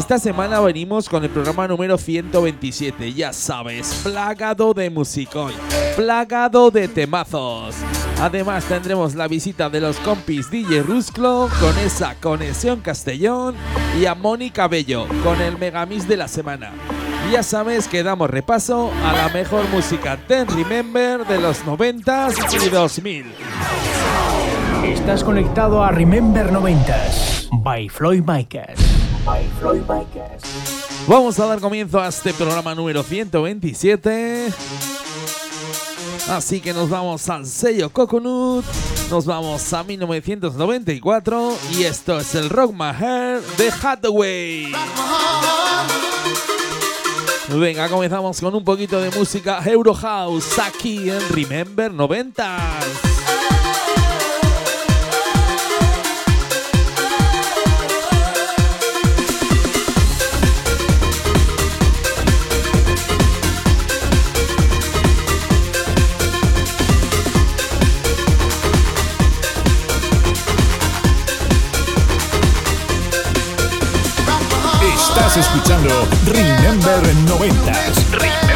Esta semana venimos con el programa número 127, ya sabes, plagado de musicón, plagado de temazos. Además tendremos la visita de los compis DJ Rusclo con esa conexión Castellón y a Mónica Bello con el Megamix de la semana. Ya sabes que damos repaso a la mejor música Ten Remember de los 90s y 2000. Estás conectado a Remember 90s by Floyd Micas. Vamos a dar comienzo a este programa número 127. Así que nos vamos al sello Coconut, nos vamos a 1994 y esto es el Rock My Hair de Hathaway. Venga, comenzamos con un poquito de música Euro House aquí en Remember 90. Remember 90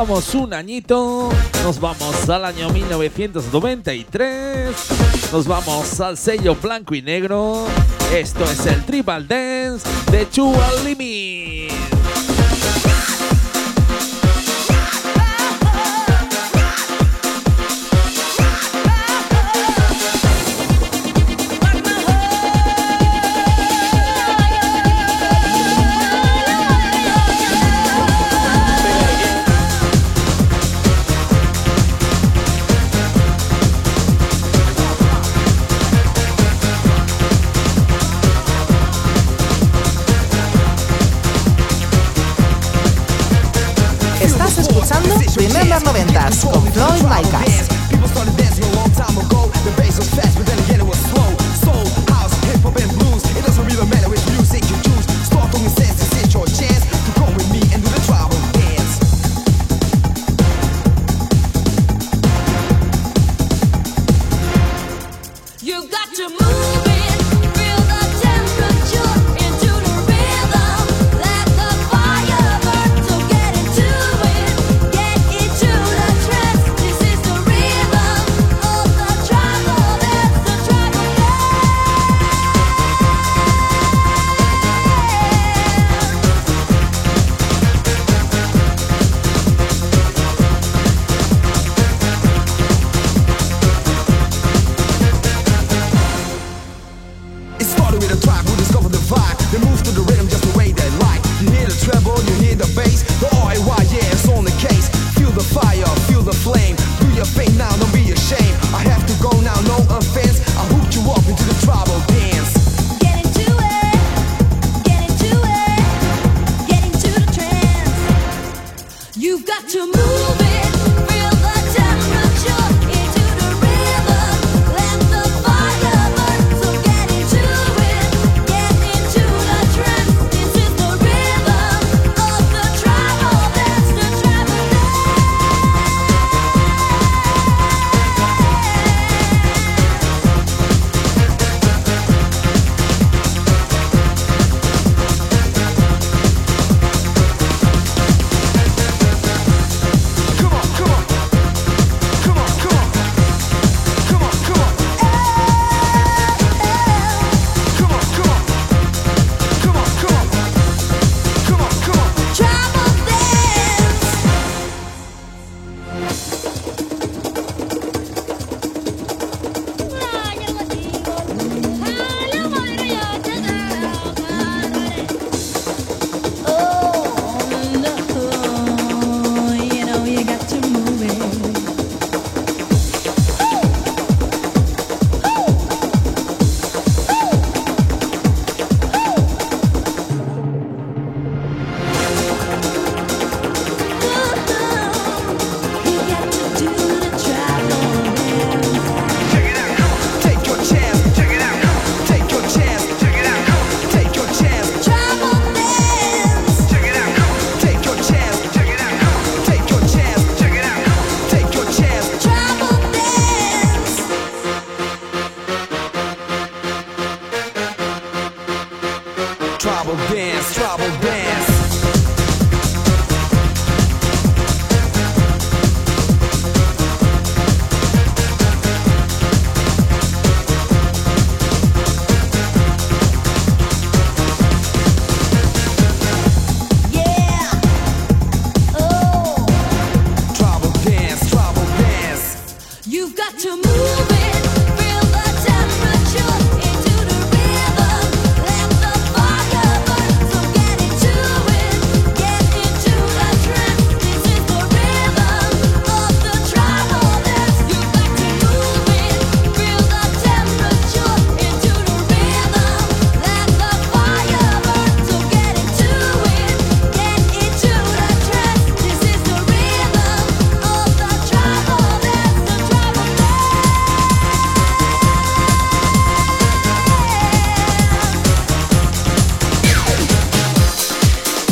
bajamos un añito, nos vamos al año 1993, nos vamos al sello blanco y negro. Esto es el Tribal Dance de Chua Limit.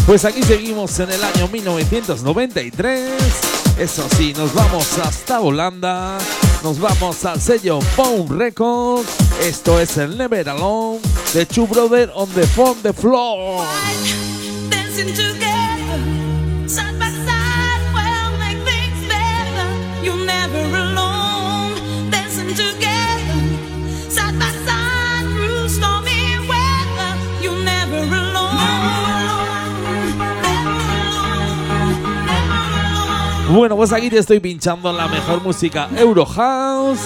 Pues aquí seguimos en el año 1993. Eso sí, nos vamos hasta Holanda. Nos vamos al sello Bone Records. Esto es el Never Alone de Two Brother on the Phone the Floor. Dancing. Bueno, pues aquí te estoy pinchando la mejor música Eurohouse.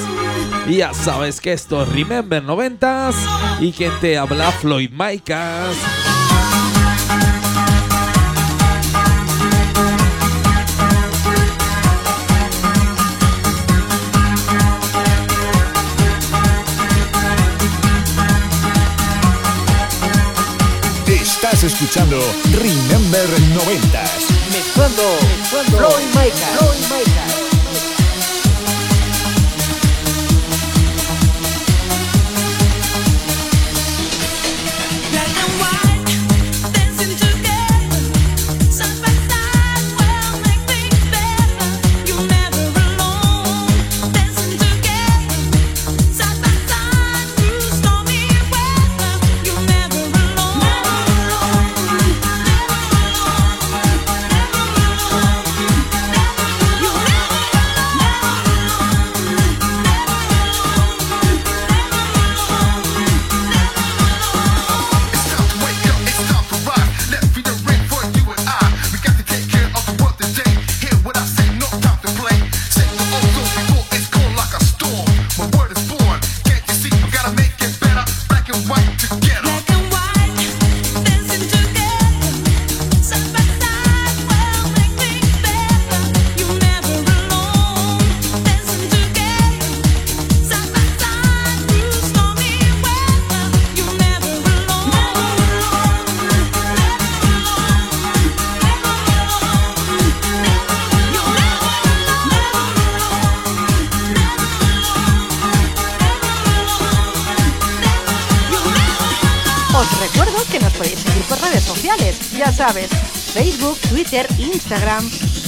Y ya sabes que esto es Remember 90s. Y quien te habla, Floyd Micas. Estás escuchando Remember 90s. Floyd Micah. Floyd Micah.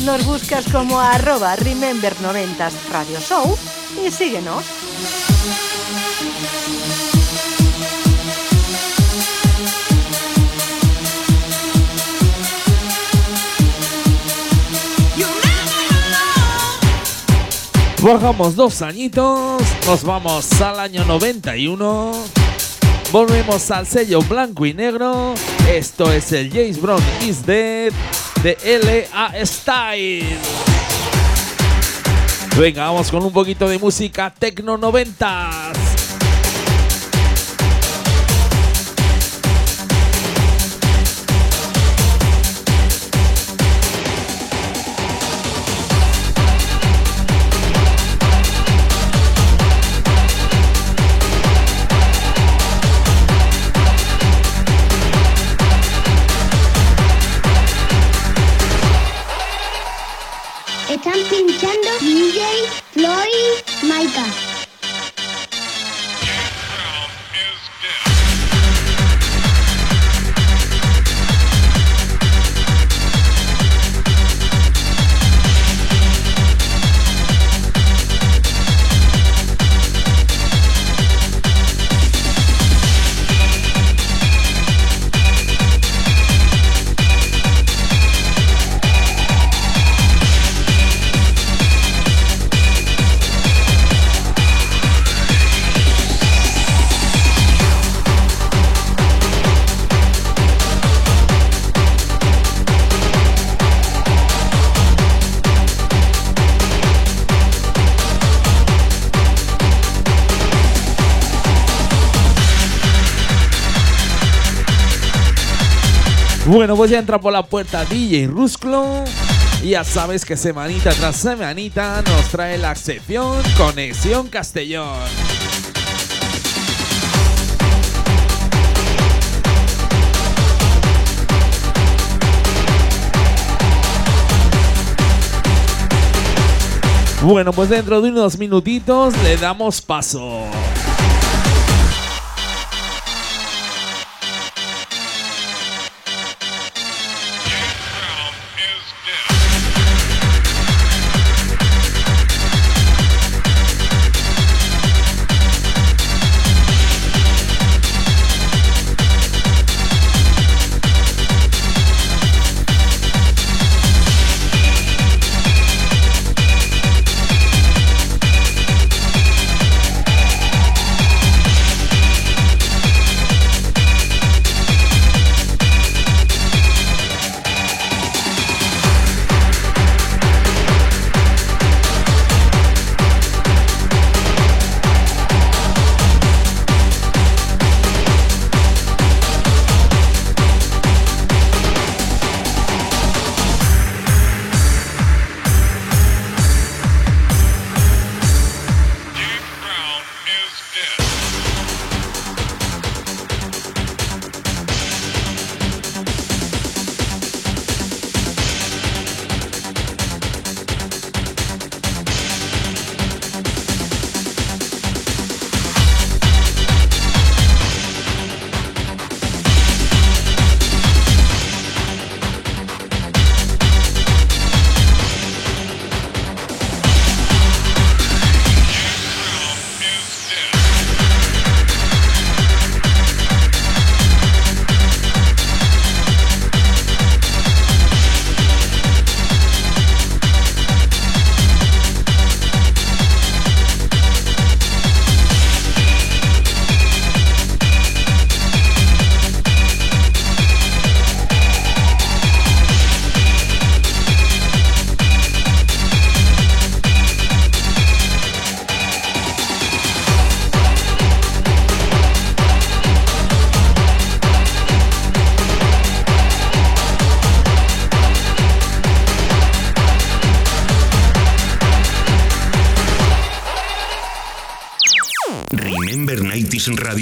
Nos buscas como arroba Remember 90 Radio Show y síguenos. Bajamos dos añitos, nos vamos al año 91. Volvemos al sello blanco y negro. Esto es el James Brown is Dead de L.A. Style. Venga, vamos con un poquito de música Tecno 90s. Bueno, pues ya entra por la puerta DJ Rusclo. Y ya sabes que semanita tras semanita nos trae la sección Conexión Castellón. Bueno, pues dentro de unos minutitos le damos paso.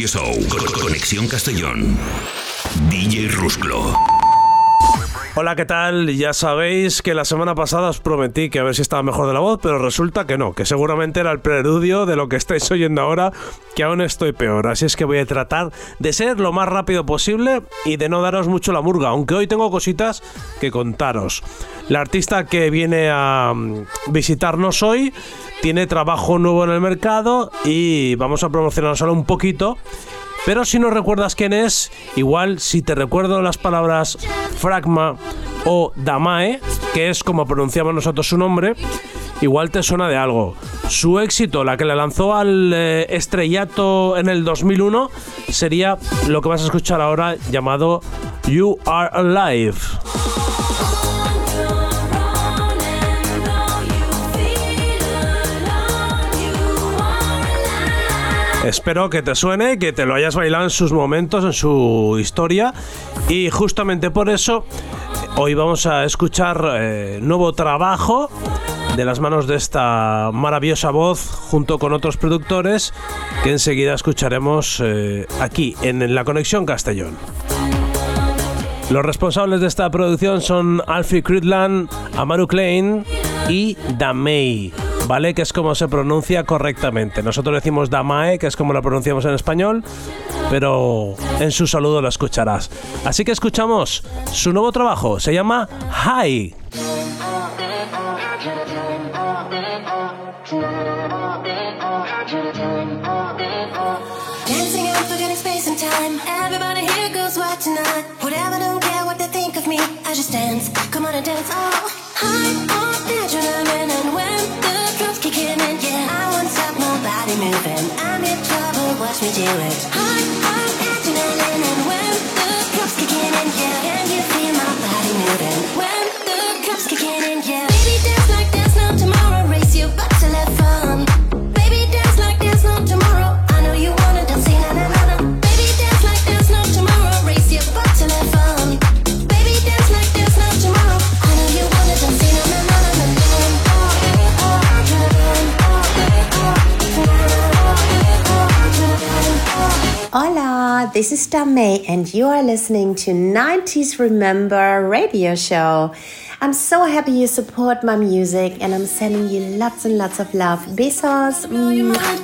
Radio Show. Conexión Castellón. DJ Rusclo. Hola, ¿qué tal? Ya sabéis que la semana pasada os prometí que a ver si estaba mejor de la voz, pero resulta que no, que seguramente era el preludio de lo que estáis oyendo ahora, que aún estoy peor. Así es que voy a tratar de ser lo más rápido posible y de no daros mucho la murga, aunque hoy tengo cositas que contaros. La artista que viene a mm, visitarnos hoy tiene trabajo nuevo en el mercado y vamos a promocionar solo un poquito. Pero si no recuerdas quién es, igual si te recuerdo las palabras Fragma o Damae, que es como pronunciamos nosotros su nombre, igual te suena de algo. Su éxito, la que le lanzó al eh, estrellato en el 2001, sería lo que vas a escuchar ahora llamado You Are Alive. Espero que te suene, que te lo hayas bailado en sus momentos, en su historia. Y justamente por eso, hoy vamos a escuchar eh, nuevo trabajo de las manos de esta maravillosa voz, junto con otros productores, que enseguida escucharemos eh, aquí, en la Conexión Castellón. Los responsables de esta producción son Alfie Cridland, Amaru Klein y Damei. ¿Vale? Que es como se pronuncia correctamente. Nosotros decimos Damae, que es como la pronunciamos en español, pero en su saludo lo escucharás. Así que escuchamos su nuevo trabajo, se llama Hi. Tonight. Whatever, don't care what they think of me. I just dance. Come on and dance. Oh, high nobody moving. I'm in trouble, watch me do it. This is Dame, and you are listening to 90s Remember radio show. I'm so happy you support my music, and I'm sending you lots and lots of love. Besos. Mwah.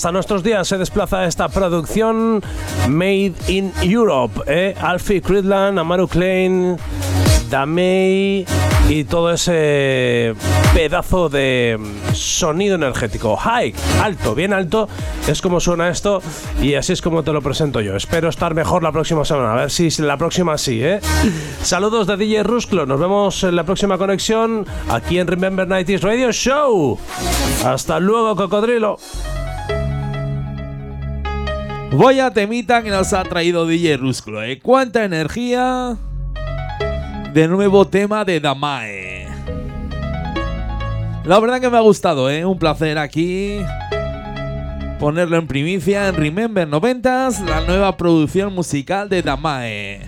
Hasta nuestros días se desplaza esta producción Made in Europe. ¿eh? Alfie Cridland, Amaru Klein, Damei y todo ese pedazo de sonido energético. High, alto, bien alto, es como suena esto y así es como te lo presento yo. Espero estar mejor la próxima semana, a ver si la próxima sí, ¿eh? Saludos de DJ Rusclo, nos vemos en la próxima conexión aquí en Remember 90s Radio Show. Hasta luego, cocodrilo. Vaya temita que nos ha traído DJ Rusclo, ¿eh? ¡Cuánta energía! De nuevo tema de Damae. La verdad que me ha gustado, ¿eh? Un placer aquí. ponerlo en primicia en Remember 90s, la nueva producción musical de Damae.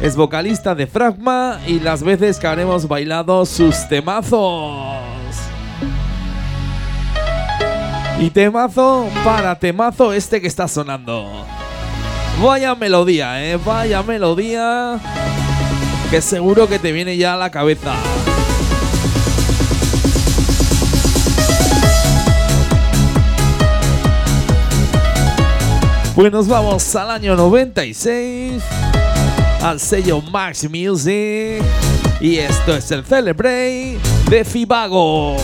Es vocalista de Fragma y las veces que habremos bailado sus temazos. Y temazo para temazo este que está sonando. Vaya melodía, eh, vaya melodía. Que seguro que te viene ya a la cabeza. Pues nos vamos al año 96, al sello Max Music. Y esto es el Celebrate de Fibago.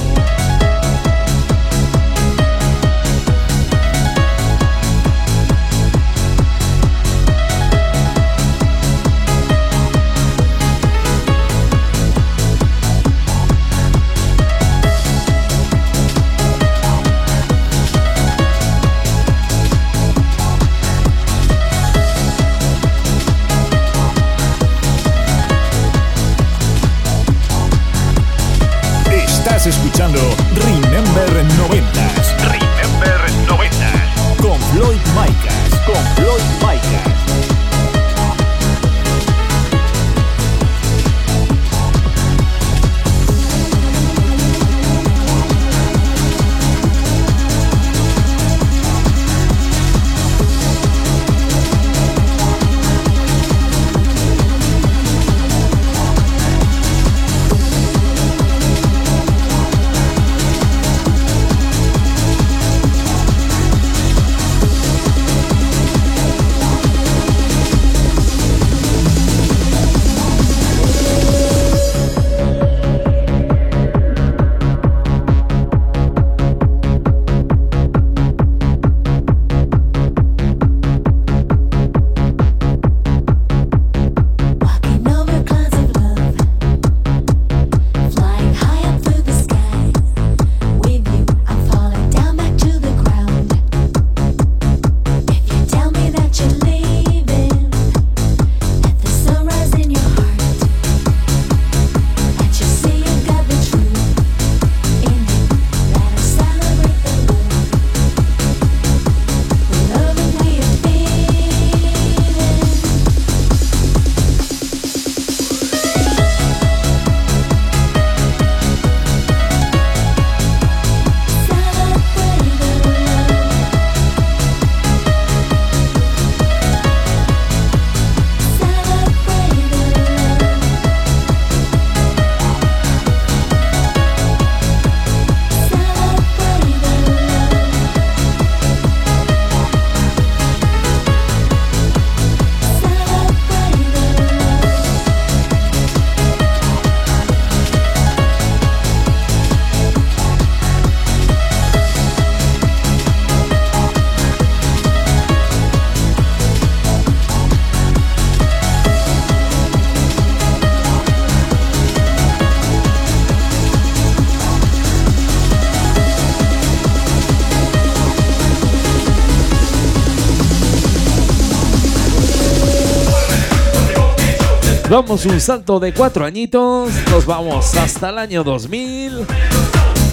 Damos un salto de cuatro añitos, nos vamos hasta el año 2000.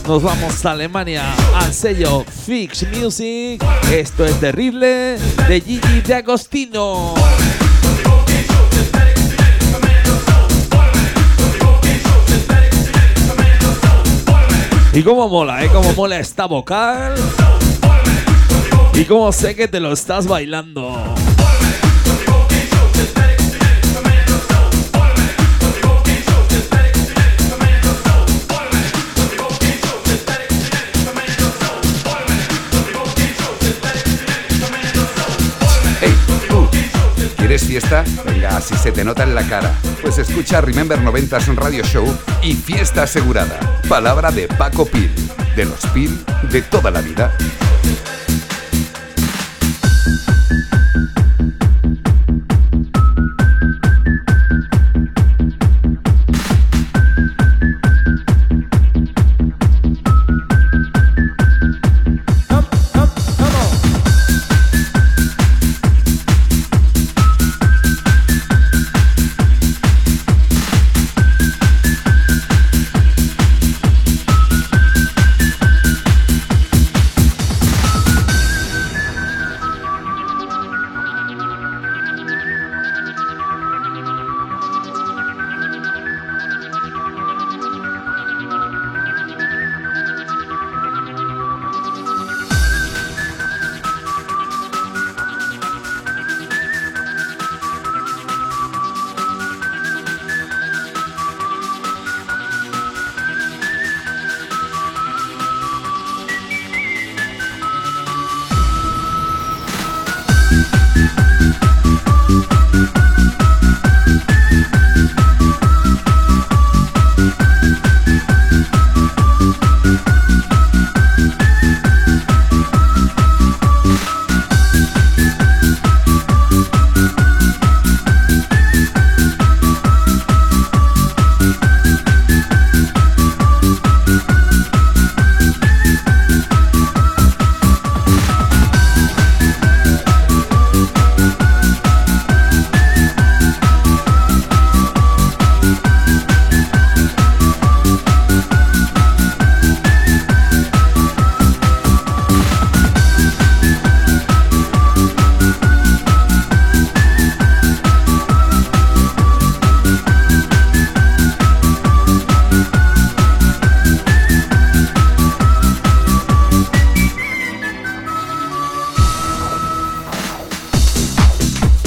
Nos vamos a Alemania al sello Fix Music. Esto es terrible de Gigi de Agostino. Y cómo mola, ¿eh? Cómo mola esta vocal. Y cómo sé que te lo estás bailando. ¿Quieres fiesta? Venga, así se te nota en la cara. Pues escucha Remember 90s Radio Show y fiesta asegurada. Palabra de Paco Pil, de los Pil de toda la vida.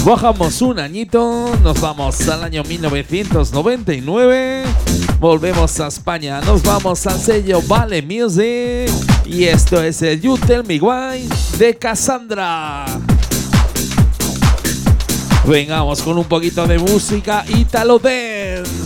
Bajamos un añito, nos vamos al año 1999, volvemos a España, nos vamos al sello Vale Music y esto es el You Tell Me Why de Cassandra. Vengamos con un poquito de música Italo Dance.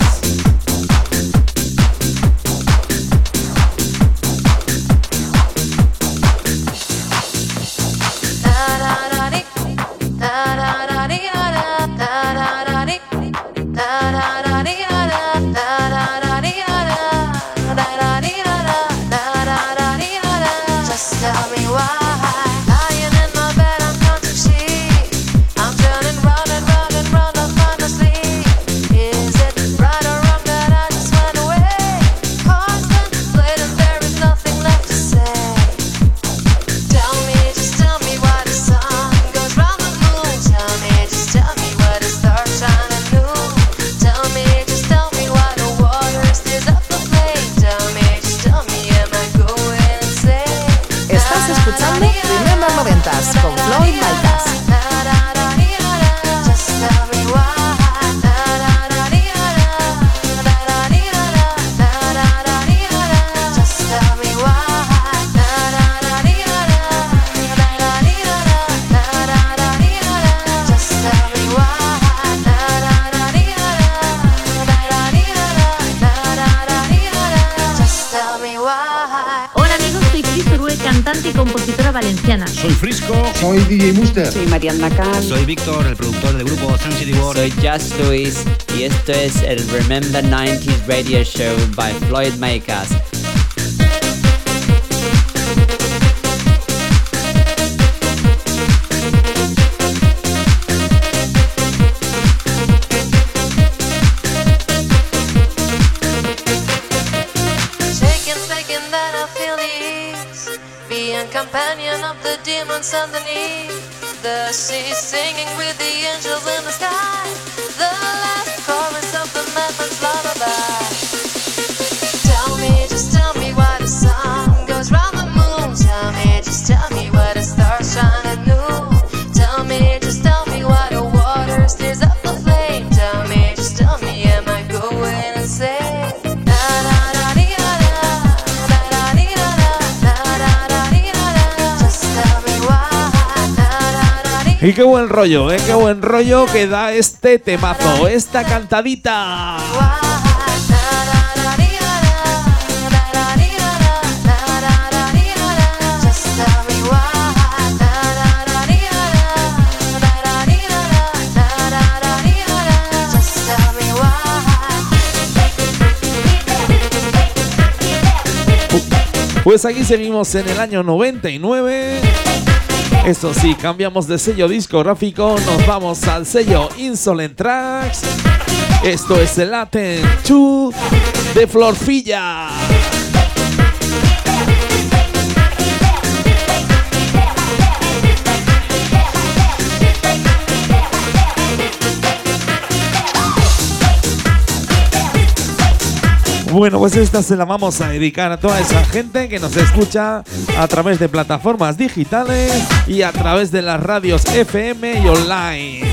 Soy Frisco. Soy DJ Muster. Soy Mariana Cal. Soy Víctor, el productor del grupo Sun City World. Soy Just Luis y esto es el Remember 90s Radio Show by Floyd Makers. Companion of the demons underneath the sea, singing with the angels in the sky. The last chorus of the madman's lullaby. Y qué buen rollo, ¿eh? Qué buen rollo que da este temazo, esta cantadita. Pues aquí seguimos en el año 99. Eso sí, cambiamos de sello discográfico, nos vamos al sello Insolent Tracks. Esto es el Latin 2 de Florfilla. Bueno, pues esta se la vamos a dedicar a toda esa gente que nos escucha a través de plataformas digitales y a través de las radios FM y online.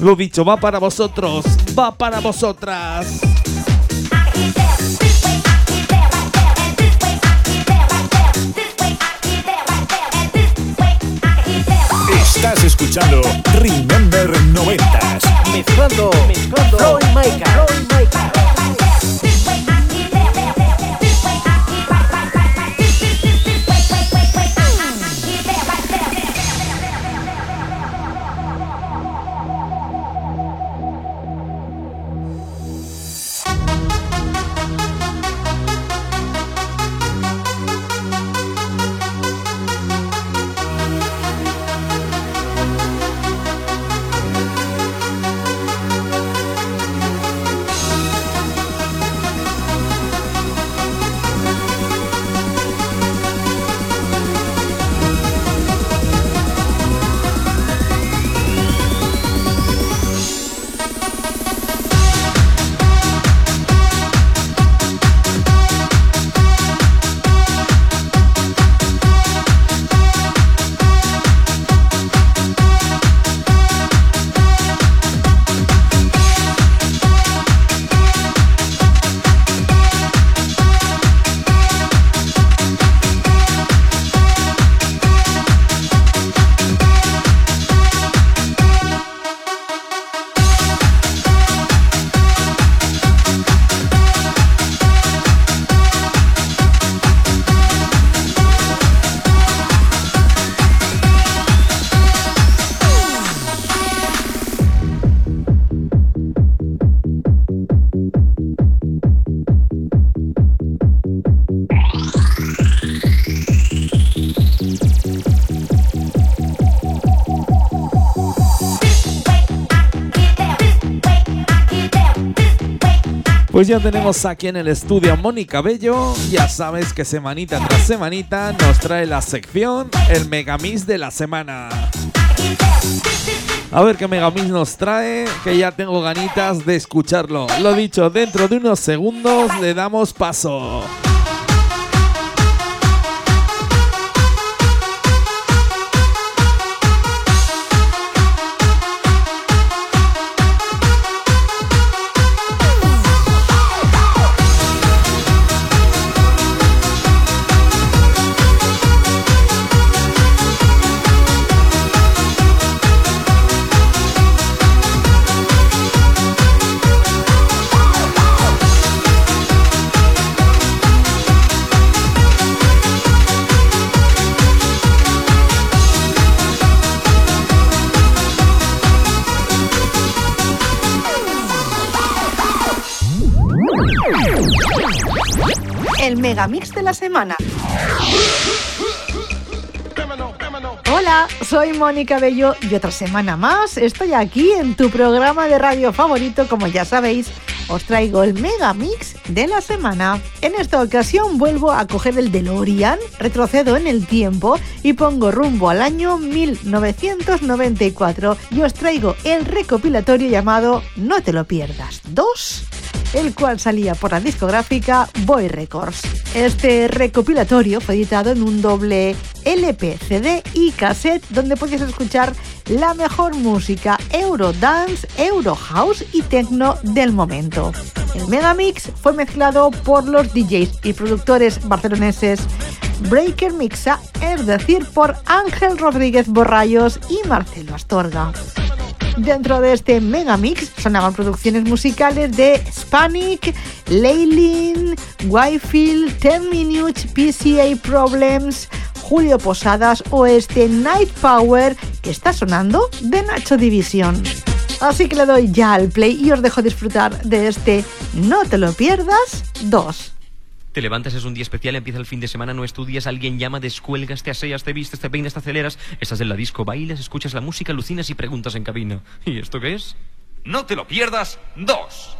Lo dicho, va para vosotros, va para vosotras. Estás escuchando Remember 90s. Mezclando, mezclando. Floyd Maker. Pues ya tenemos aquí en el estudio a Mónica Bello. Ya sabes que semanita tras semanita nos trae la sección El Megamix de la semana. A ver qué Megamix nos trae, que ya tengo ganitas de escucharlo. Lo dicho, dentro de unos segundos le damos paso. Megamix de la semana. Hola, soy Mónica Bello y otra semana más estoy aquí en tu programa de radio favorito, como ya sabéis, os traigo el Megamix de la semana. En esta ocasión vuelvo a coger el DeLorean, retrocedo en el tiempo y pongo rumbo al año 1994 y os traigo el recopilatorio llamado No te lo pierdas 2 el cual salía por la discográfica Boy Records. Este recopilatorio fue editado en un doble LP, CD y cassette donde podías escuchar la mejor música Eurodance, Eurohouse y techno del momento. El Megamix fue mezclado por los DJs y productores barceloneses Breaker Mixa, es decir, por Ángel Rodríguez Borrallos y Marcelo Astorga. Dentro de este megamix sonaban producciones musicales de Spanic, Leylin, Whitefield, 10 Minutes, PCA Problems, Julio Posadas o este Night Power que está sonando de Nacho División. Así que le doy ya al play y os dejo disfrutar de este No te lo pierdas 2. Te levantas, es un día especial, empieza el fin de semana, no estudias, alguien llama, descuelgas, te aseas, te vistes, te peinas, te aceleras, estás en la disco, bailas, escuchas la música, alucinas y preguntas en cabina. ¿Y esto qué es? No te lo pierdas, dos.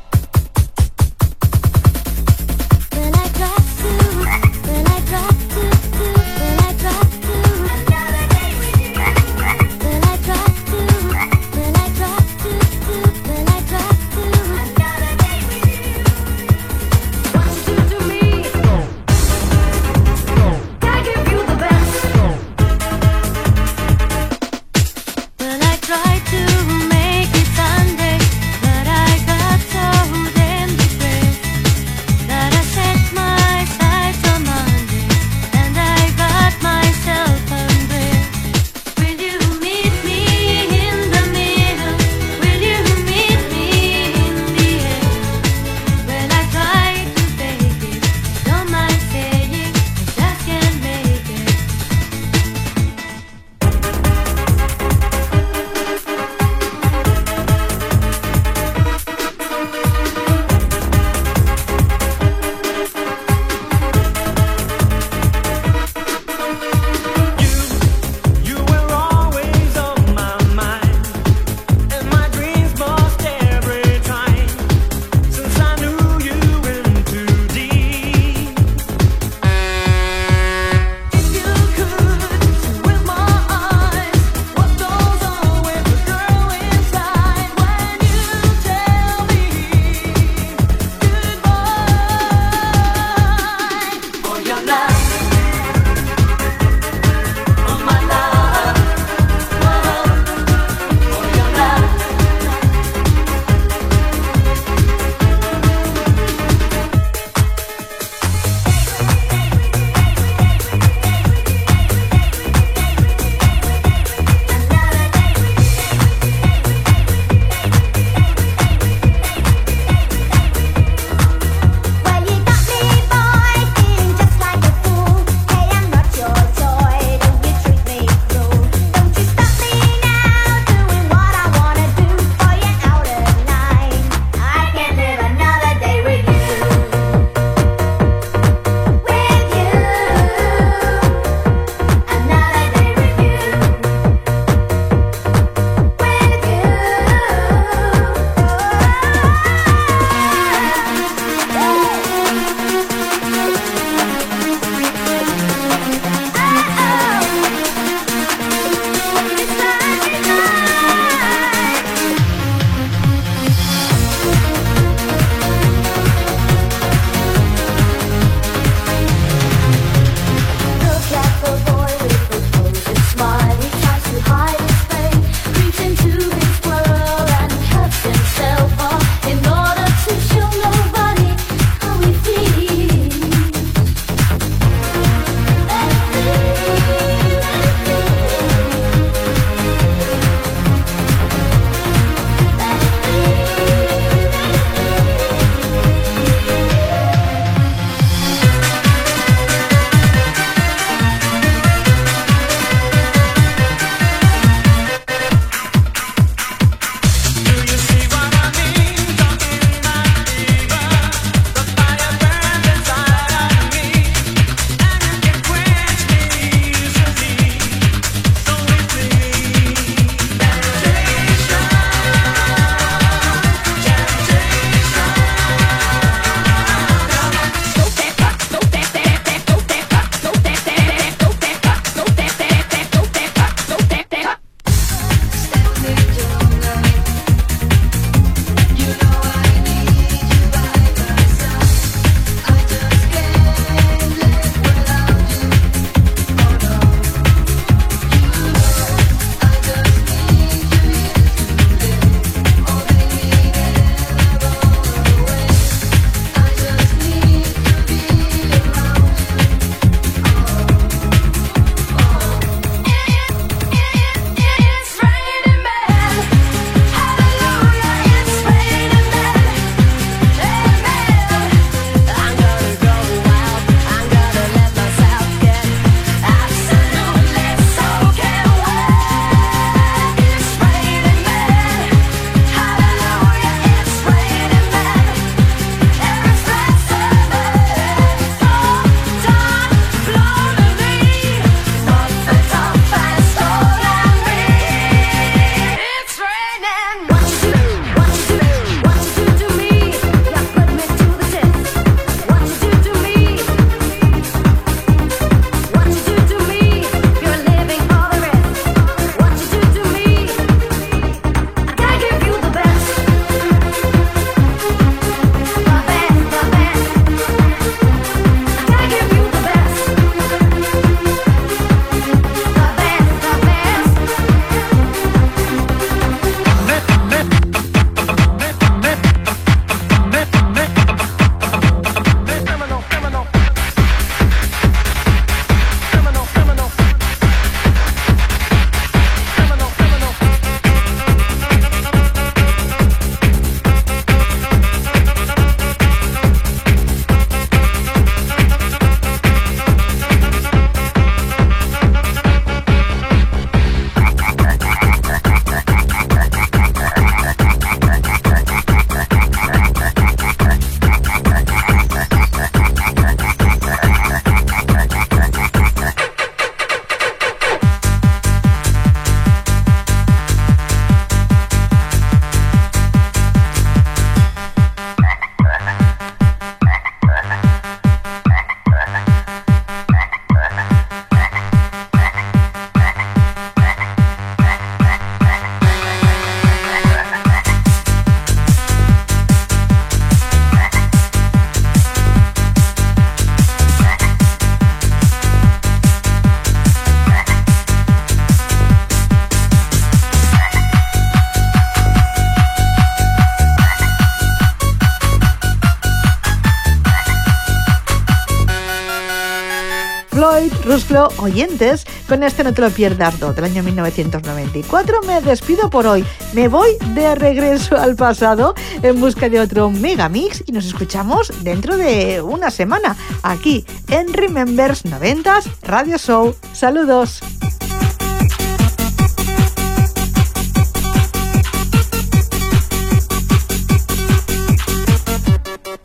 Floyd, Rusflo, oyentes, con este No Te Lo Pierdas 2 del año 1994. Me despido por hoy. Me voy de regreso al pasado en busca de otro megamix y nos escuchamos dentro de una semana aquí en Remembers 90s Radio Show. Saludos.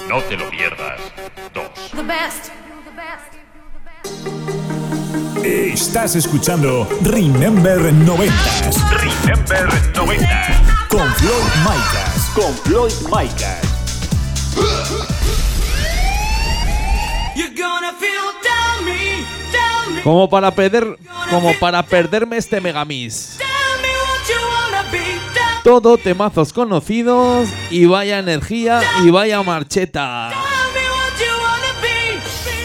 No te lo pierdas. 2. Estás escuchando Remember 90s Remember 90. con Floyd Micas. Con Floyd Micas. You're gonna feel down me, down me. Como para perder, como para perderme este megamix. Todo temazos conocidos y vaya energía y vaya marcheta.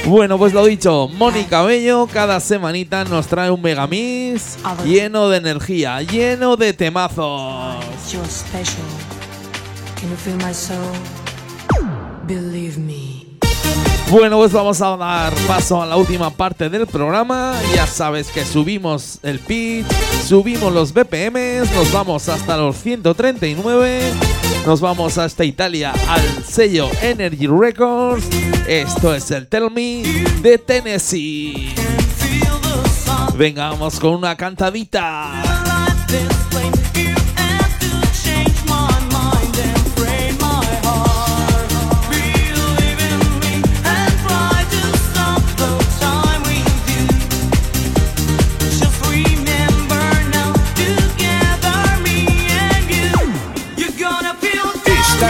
Bueno, pues lo dicho, Mónica Bello cada semanita nos trae un megamix lleno de energía, lleno de temazos. Bueno, pues vamos a dar paso a la última parte del programa. Ya sabes que subimos el pitch, subimos los BPMs, nos vamos hasta los 139, nos vamos hasta Italia al sello Energy Records. Esto es el Tell Me de Tennessee. Venga, vamos con una cantadita.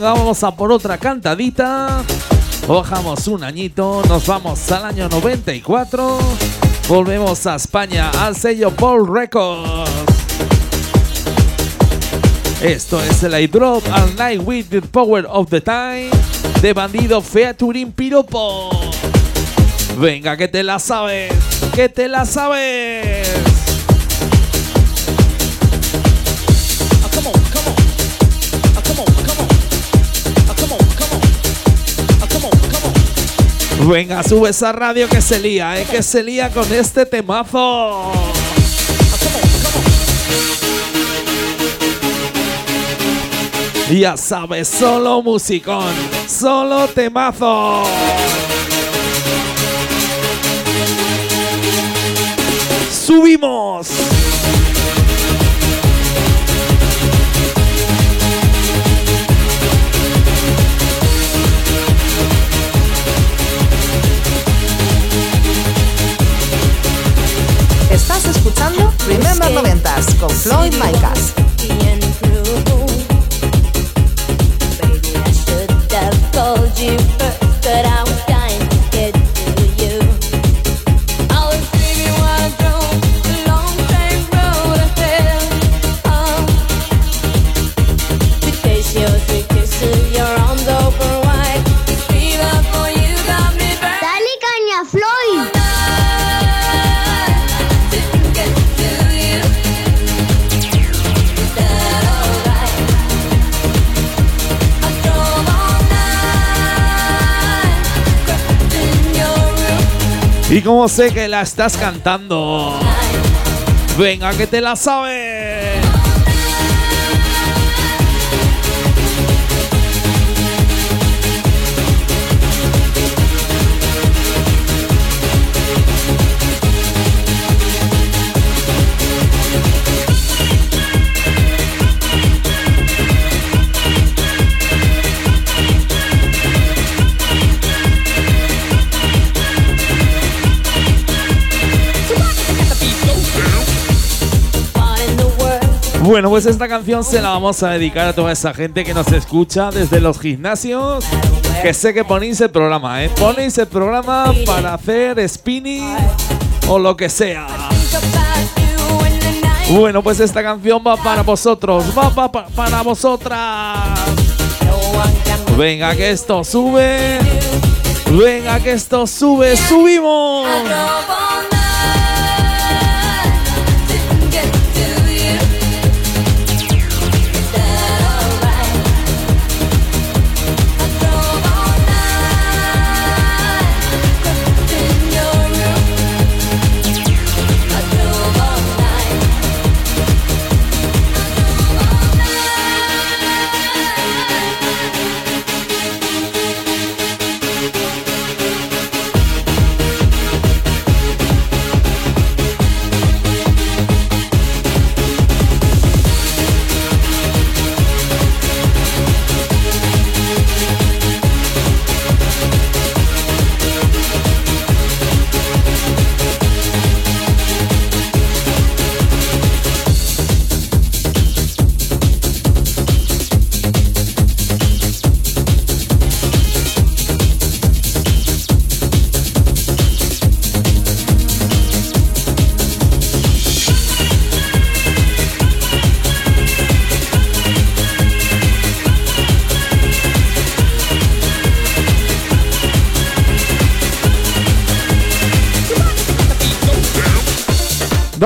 Vamos a por otra cantadita. Bajamos un añito, nos vamos al año 94. Volvemos a España al sello Paul Records. Esto es el I Drop All Night with the Power of the Time de Bandido Featuring Piropo. Venga, que te la sabes, que te la sabes. Venga, sube esa radio que se lía, eh, que se lía con este temazo. Ya sabes, solo musicón, solo temazo. Subimos. Con Floyd Micas. Y como sé que la estás cantando. Venga, que te la sabes. Bueno, pues esta canción se la vamos a dedicar a toda esa gente que nos escucha desde los gimnasios. Que sé que ponéis el programa, ¿eh? Ponéis el programa para hacer spinning o lo que sea. Bueno, pues esta canción va para vosotros, va pa- pa- para vosotras. Venga, que esto sube. Venga, que esto sube, subimos.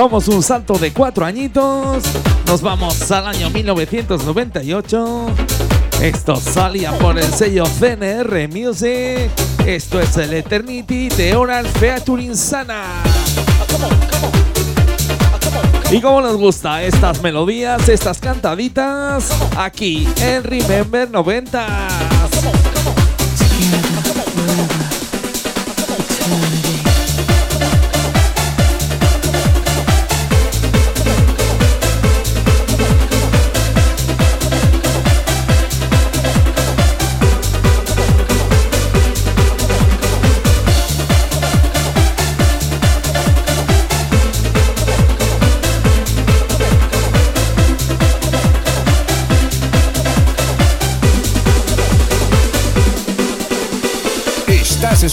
Damos un salto de cuatro añitos. Nos vamos al año 1998. Esto salía por el sello CNR Music. Esto es el Eternity de Oral Featuring Sana. Y como nos gusta estas melodías, estas cantaditas, aquí en Remember 90.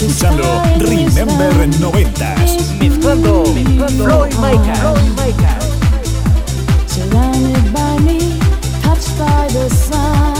Escuchando Remember 90s. Mezclando, Floyd Micas. Surrounded by me, touched by the sun.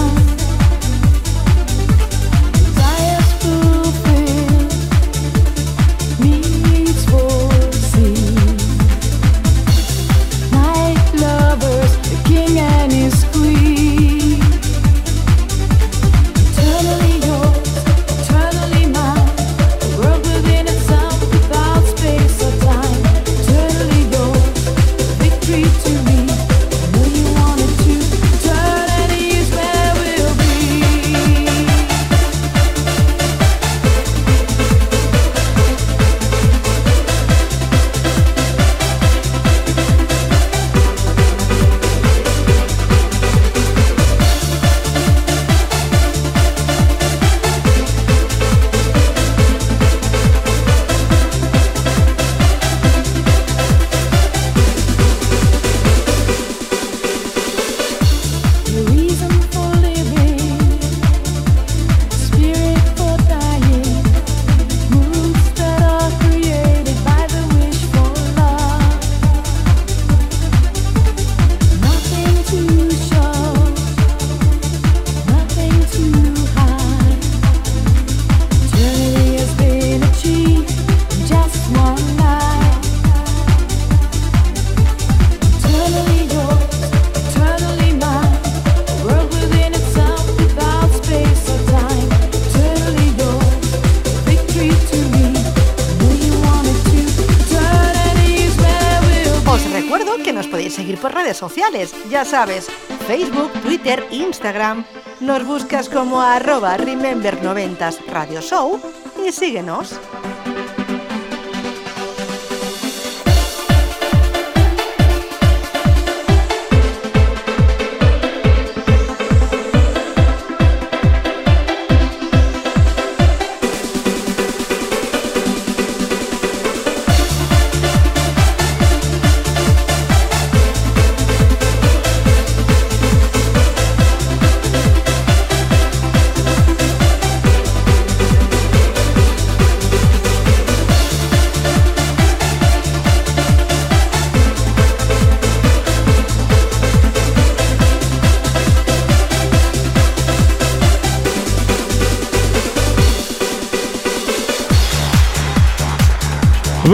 Por redes sociales, ya sabes, Facebook, Twitter, Instagram. Nos buscas como arroba Remember90s Radio Show y síguenos.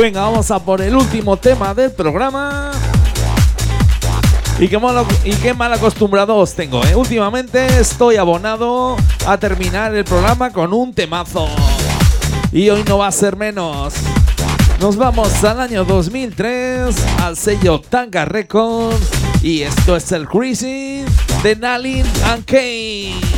Venga, vamos a por el último tema del programa. Y qué, mal, y qué mal acostumbrado os tengo, ¿eh? Últimamente estoy abonado a terminar el programa con un temazo. Y hoy no va a ser menos. Nos vamos al año 2003, al sello Tanga Records. Y esto es el Crazy de Nalin and Kane.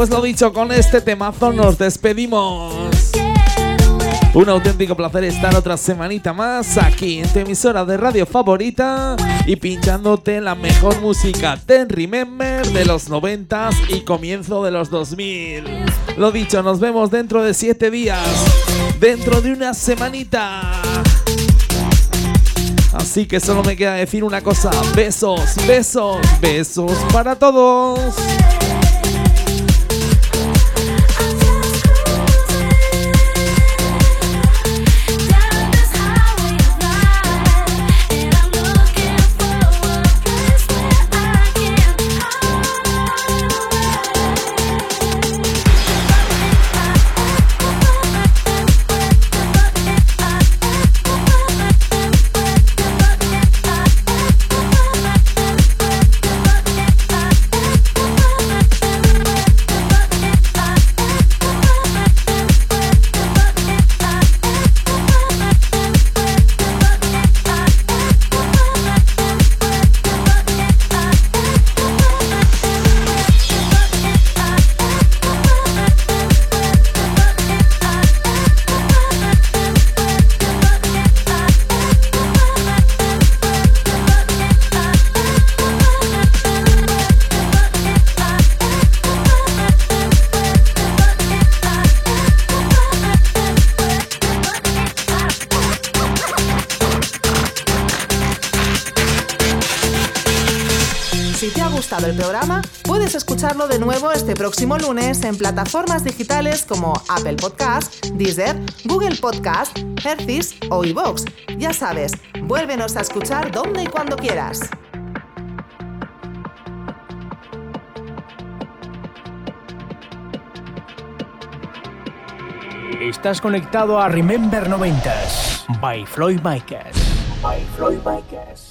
Pues lo dicho, con este temazo nos despedimos. Un auténtico placer estar otra semanita más aquí en tu emisora de radio favorita y pinchándote la mejor música Ten Remember de los 90s y comienzo de los 2000. Lo dicho, nos vemos dentro de 7 días, dentro de una semanita. Así que solo me queda decir una cosa, besos, besos, besos para todos. Escucharlo de nuevo este próximo lunes en plataformas digitales como Apple Podcast, Deezer, Google Podcast, Hercis o iVoox. Ya sabes, vuélvenos a escuchar donde y cuando quieras. Estás conectado a Remember 90s by Floyd Mikers. By Floyd Mikers.